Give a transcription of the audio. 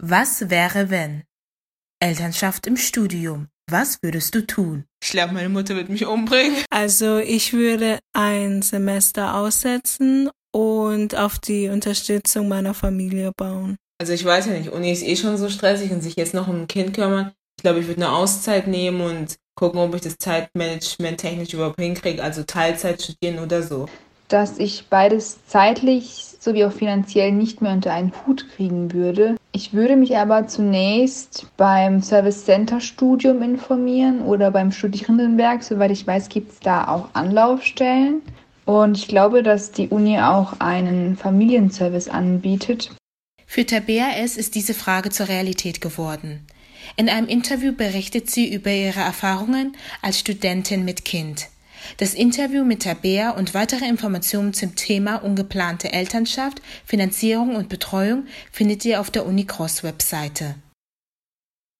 Was wäre wenn? Elternschaft im Studium. Was würdest du tun? Ich glaube, meine Mutter wird mich umbringen. Also ich würde ein Semester aussetzen und auf die Unterstützung meiner Familie bauen. Also ich weiß ja nicht, Uni ist eh schon so stressig und sich jetzt noch um ein Kind kümmern. Ich glaube, ich würde eine Auszeit nehmen und gucken, ob ich das Zeitmanagement technisch überhaupt hinkriege, also Teilzeit studieren oder so. Dass ich beides zeitlich sowie auch finanziell nicht mehr unter einen Hut kriegen würde. Ich würde mich aber zunächst beim Service Center Studium informieren oder beim Studierendenwerk. Soweit ich weiß, gibt es da auch Anlaufstellen. Und ich glaube, dass die Uni auch einen Familienservice anbietet. Für Tabea S. ist diese Frage zur Realität geworden. In einem Interview berichtet sie über ihre Erfahrungen als Studentin mit Kind. Das Interview mit Tabea und weitere Informationen zum Thema ungeplante Elternschaft, Finanzierung und Betreuung findet ihr auf der Uni Cross Webseite.